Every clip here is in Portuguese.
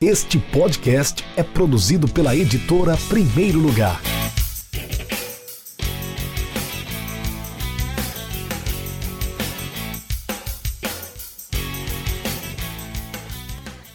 Este podcast é produzido pela editora Primeiro Lugar.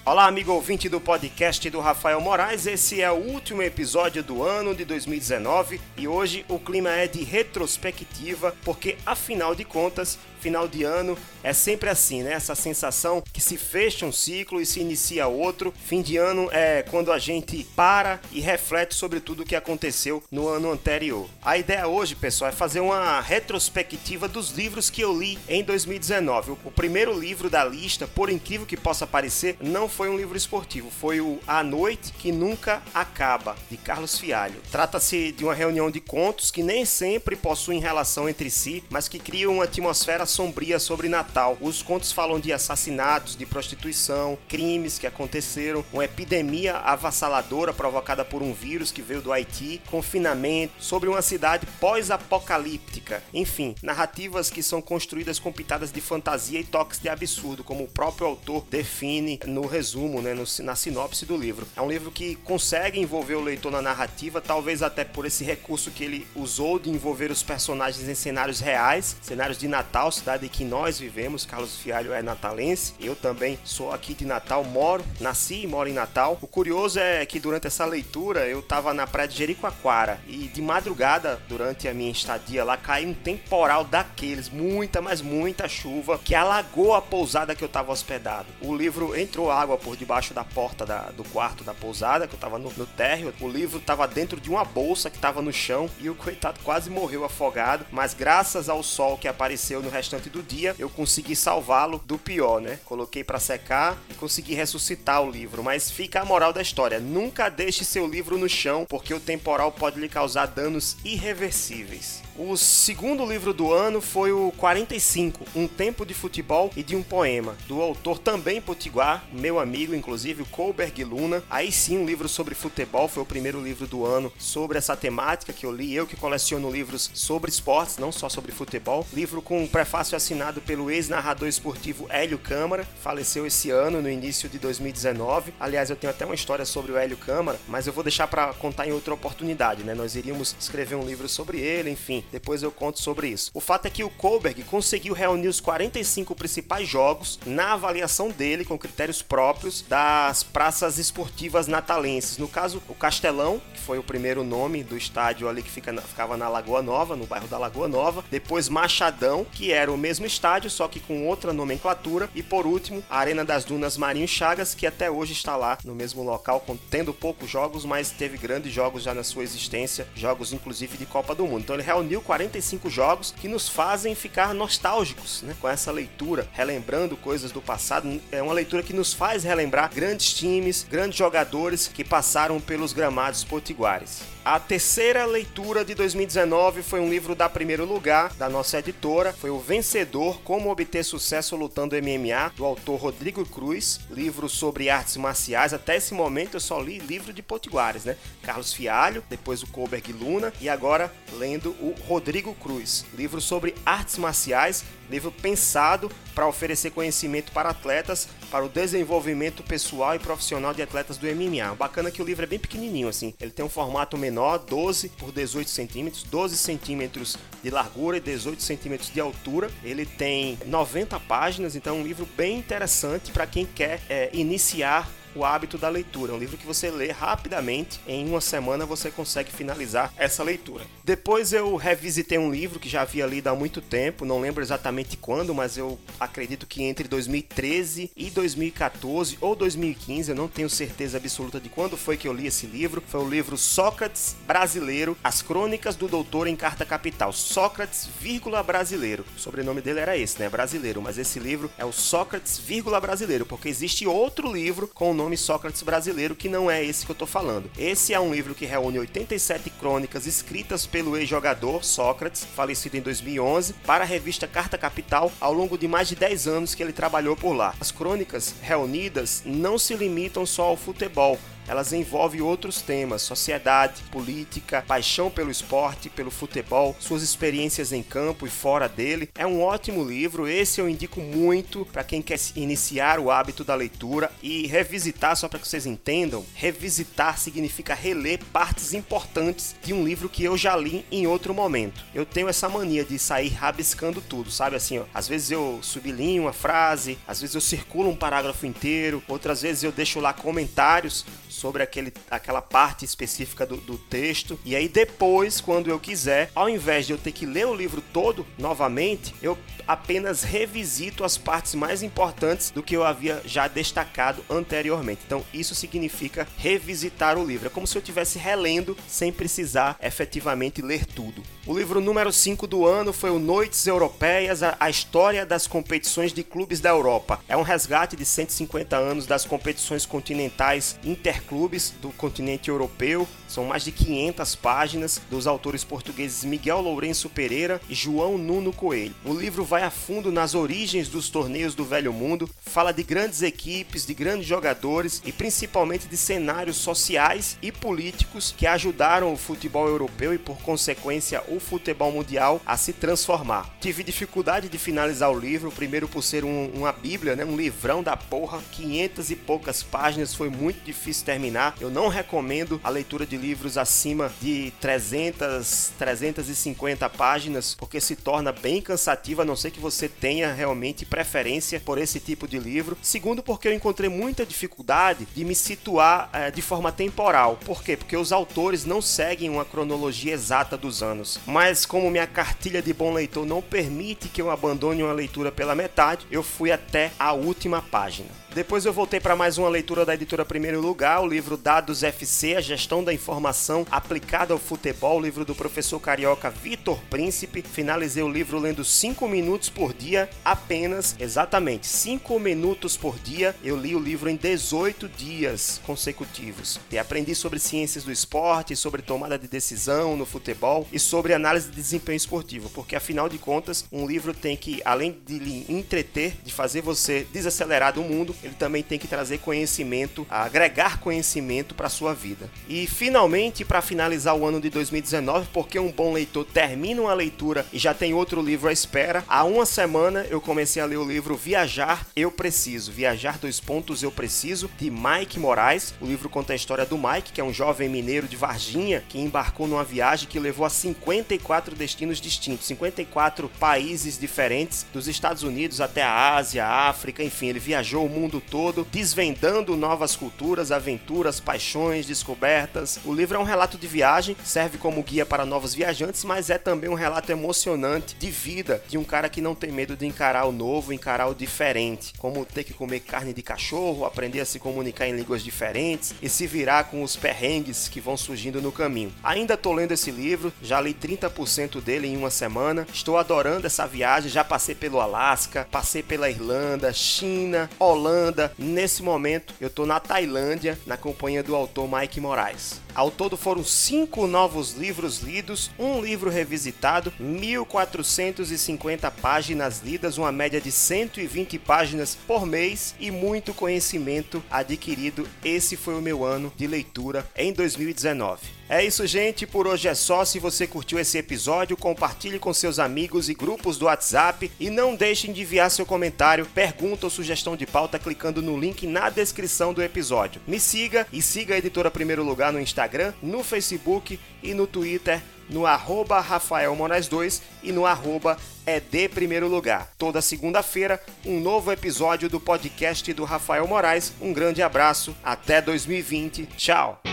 Olá, amigo ouvinte do podcast do Rafael Moraes. Esse é o último episódio do ano de 2019 e hoje o clima é de retrospectiva, porque afinal de contas, final de ano é sempre assim, né? Essa sensação que se fecha um ciclo e se inicia outro. Fim de ano é quando a gente para e reflete sobre tudo o que aconteceu no ano anterior. A ideia hoje, pessoal, é fazer uma retrospectiva dos livros que eu li em 2019. O primeiro livro da lista, por incrível que possa parecer, não foi um livro esportivo, foi o A Noite que Nunca Acaba, de Carlos Fialho. Trata-se de uma reunião de contos que nem sempre possuem relação entre si, mas que criam uma atmosfera sombria sobre Natal. Os contos falam de assassinatos, de prostituição, crimes que aconteceram, uma epidemia avassaladora provocada por um vírus que veio do Haiti, confinamento, sobre uma cidade pós-apocalíptica. Enfim, narrativas que são construídas com pitadas de fantasia e toques de absurdo, como o próprio autor define no resumo, né, no, na sinopse do livro. É um livro que consegue envolver o leitor na narrativa, talvez até por esse recurso que ele usou de envolver os personagens em cenários reais, cenários de Natal, cidade que nós vivemos. Carlos Fialho é natalense, eu também sou aqui de Natal, moro, nasci e moro em Natal. O curioso é que durante essa leitura eu estava na praia de Jericoacoara e de madrugada, durante a minha estadia lá, caiu um temporal daqueles, muita, mas muita chuva, que alagou a pousada que eu estava hospedado. O livro entrou água por debaixo da porta da, do quarto da pousada, que eu estava no, no térreo. O livro estava dentro de uma bolsa que estava no chão e o coitado quase morreu afogado, mas graças ao sol que apareceu no restante restante do dia, eu consegui salvá-lo do pior, né? Coloquei para secar e consegui ressuscitar o livro. Mas fica a moral da história: nunca deixe seu livro no chão, porque o temporal pode lhe causar danos irreversíveis. O segundo livro do ano foi o 45, Um Tempo de Futebol e de um Poema, do autor também potiguar, meu amigo, inclusive, Colberg Luna. Aí sim, um livro sobre futebol, foi o primeiro livro do ano sobre essa temática que eu li. Eu que coleciono livros sobre esportes, não só sobre futebol. Livro com um prefácio assinado pelo ex-narrador esportivo Hélio Câmara, faleceu esse ano, no início de 2019. Aliás, eu tenho até uma história sobre o Hélio Câmara, mas eu vou deixar para contar em outra oportunidade, né? Nós iríamos escrever um livro sobre ele, enfim depois eu conto sobre isso. O fato é que o Kohlberg conseguiu reunir os 45 principais jogos na avaliação dele com critérios próprios das praças esportivas natalenses. No caso, o Castelão, que foi o primeiro nome do estádio ali que fica ficava na Lagoa Nova, no bairro da Lagoa Nova. Depois Machadão, que era o mesmo estádio, só que com outra nomenclatura. E por último, a Arena das Dunas Marinho Chagas, que até hoje está lá no mesmo local, tendo poucos jogos, mas teve grandes jogos já na sua existência, jogos inclusive de Copa do Mundo. Então ele reuniu 45 jogos que nos fazem ficar nostálgicos né, com essa leitura, relembrando coisas do passado. É uma leitura que nos faz relembrar grandes times, grandes jogadores que passaram pelos gramados potiguares. A terceira leitura de 2019 foi um livro da Primeiro Lugar, da nossa editora. Foi o Vencedor: Como Obter Sucesso Lutando MMA, do autor Rodrigo Cruz. Livro sobre artes marciais. Até esse momento eu só li livro de potiguares, né? Carlos Fialho, depois o Koberg Luna e agora lendo o Rodrigo Cruz. Livro sobre artes marciais, livro pensado para oferecer conhecimento para atletas, para o desenvolvimento pessoal e profissional de atletas do MMA. Bacana que o livro é bem pequenininho assim. Ele tem um formato menor, 12 por 18 centímetros, 12 centímetros de largura e 18 centímetros de altura. Ele tem 90 páginas, então é um livro bem interessante para quem quer é, iniciar o hábito da leitura. Um livro que você lê rapidamente, em uma semana você consegue finalizar essa leitura. Depois eu revisitei um livro que já havia lido há muito tempo, não lembro exatamente quando, mas eu acredito que entre 2013 e 2014 ou 2015, eu não tenho certeza absoluta de quando foi que eu li esse livro. Foi o livro Sócrates Brasileiro, As Crônicas do Doutor em Carta Capital. Sócrates, vírgula brasileiro. O sobrenome dele era esse, né? Brasileiro, mas esse livro é o Sócrates, vírgula brasileiro, porque existe outro livro com o nome Sócrates Brasileiro que não é esse que eu tô falando. Esse é um livro que reúne 87 crônicas escritas pelo ex-jogador Sócrates, falecido em 2011, para a revista Carta Capital ao longo de mais de 10 anos que ele trabalhou por lá. As crônicas reunidas não se limitam só ao futebol, elas envolvem outros temas: sociedade, política, paixão pelo esporte, pelo futebol, suas experiências em campo e fora dele. É um ótimo livro, esse eu indico muito para quem quer iniciar o hábito da leitura e revisitar, só para que vocês entendam. Revisitar significa reler partes importantes de um livro que eu já li em outro momento. Eu tenho essa mania de sair rabiscando tudo, sabe assim, ó. Às vezes eu sublinho uma frase, às vezes eu circulo um parágrafo inteiro, outras vezes eu deixo lá comentários sobre aquele, aquela parte específica do, do, texto. E aí depois, quando eu quiser, ao invés de eu ter que ler o livro todo novamente, eu apenas revisito as partes mais importantes do que eu havia já destacado anteriormente. Então, isso significa revisitar o livro. É como se eu estivesse relendo sem precisar efetivamente ler tudo. O livro número 5 do ano foi o Noites Europeias, a história das competições de clubes da Europa. É um resgate de 150 anos das competições continentais interclubes do continente europeu. São mais de 500 páginas dos autores portugueses Miguel Lourenço Pereira e João Nuno Coelho. O livro vai a fundo nas origens dos torneios do Velho Mundo, fala de grandes equipes, de grandes jogadores e principalmente de cenários sociais e políticos que ajudaram o futebol europeu e por consequência o futebol mundial a se transformar. Tive dificuldade de finalizar o livro, primeiro por ser um, uma bíblia, né, um livrão da porra, 500 e poucas páginas, foi muito difícil terminar. Eu não recomendo a leitura de livros acima de 300, 350 páginas, porque se torna bem cansativa, a não ser que você tenha realmente preferência por esse tipo de livro. Segundo, porque eu encontrei muita dificuldade de me situar é, de forma temporal. Por quê? Porque os autores não seguem uma cronologia exata dos anos mas como minha cartilha de bom leitor não permite que eu abandone uma leitura pela metade, eu fui até a última página. Depois eu voltei para mais uma leitura da editora Primeiro Lugar, o livro Dados FC, a gestão da informação aplicada ao futebol, livro do professor carioca Vitor Príncipe. Finalizei o livro lendo 5 minutos por dia, apenas, exatamente, 5 minutos por dia. Eu li o livro em 18 dias consecutivos. E aprendi sobre ciências do esporte, sobre tomada de decisão no futebol e sobre análise de desempenho esportivo, porque afinal de contas, um livro tem que, além de lhe entreter, de fazer você desacelerar do mundo, ele também tem que trazer conhecimento, agregar conhecimento para sua vida. E finalmente, para finalizar o ano de 2019, porque um bom leitor termina uma leitura e já tem outro livro à espera, há uma semana eu comecei a ler o livro Viajar Eu Preciso, Viajar dois pontos Eu Preciso, de Mike Moraes. O livro conta a história do Mike, que é um jovem mineiro de Varginha que embarcou numa viagem que levou a 54 destinos distintos, 54 países diferentes, dos Estados Unidos até a Ásia, a África, enfim, ele viajou o mundo mundo todo, desvendando novas culturas, aventuras, paixões, descobertas. O livro é um relato de viagem, serve como guia para novos viajantes, mas é também um relato emocionante de vida de um cara que não tem medo de encarar o novo, encarar o diferente, como ter que comer carne de cachorro, aprender a se comunicar em línguas diferentes e se virar com os perrengues que vão surgindo no caminho. Ainda estou lendo esse livro, já li 30% dele em uma semana. Estou adorando essa viagem, já passei pelo Alasca, passei pela Irlanda, China, Holanda, Nesse momento, eu estou na Tailândia, na companhia do autor Mike Moraes. Ao todo foram cinco novos livros lidos, um livro revisitado, 1.450 páginas lidas, uma média de 120 páginas por mês e muito conhecimento adquirido. Esse foi o meu ano de leitura em 2019. É isso, gente. Por hoje é só. Se você curtiu esse episódio, compartilhe com seus amigos e grupos do WhatsApp e não deixem de enviar seu comentário, pergunta ou sugestão de pauta clicando no link na descrição do episódio. Me siga e siga a editora Primeiro Lugar no Instagram, no Facebook e no Twitter no arroba Rafael Moraes 2 e no arroba ED Primeiro Lugar. Toda segunda-feira, um novo episódio do podcast do Rafael Moraes. Um grande abraço, até 2020. Tchau!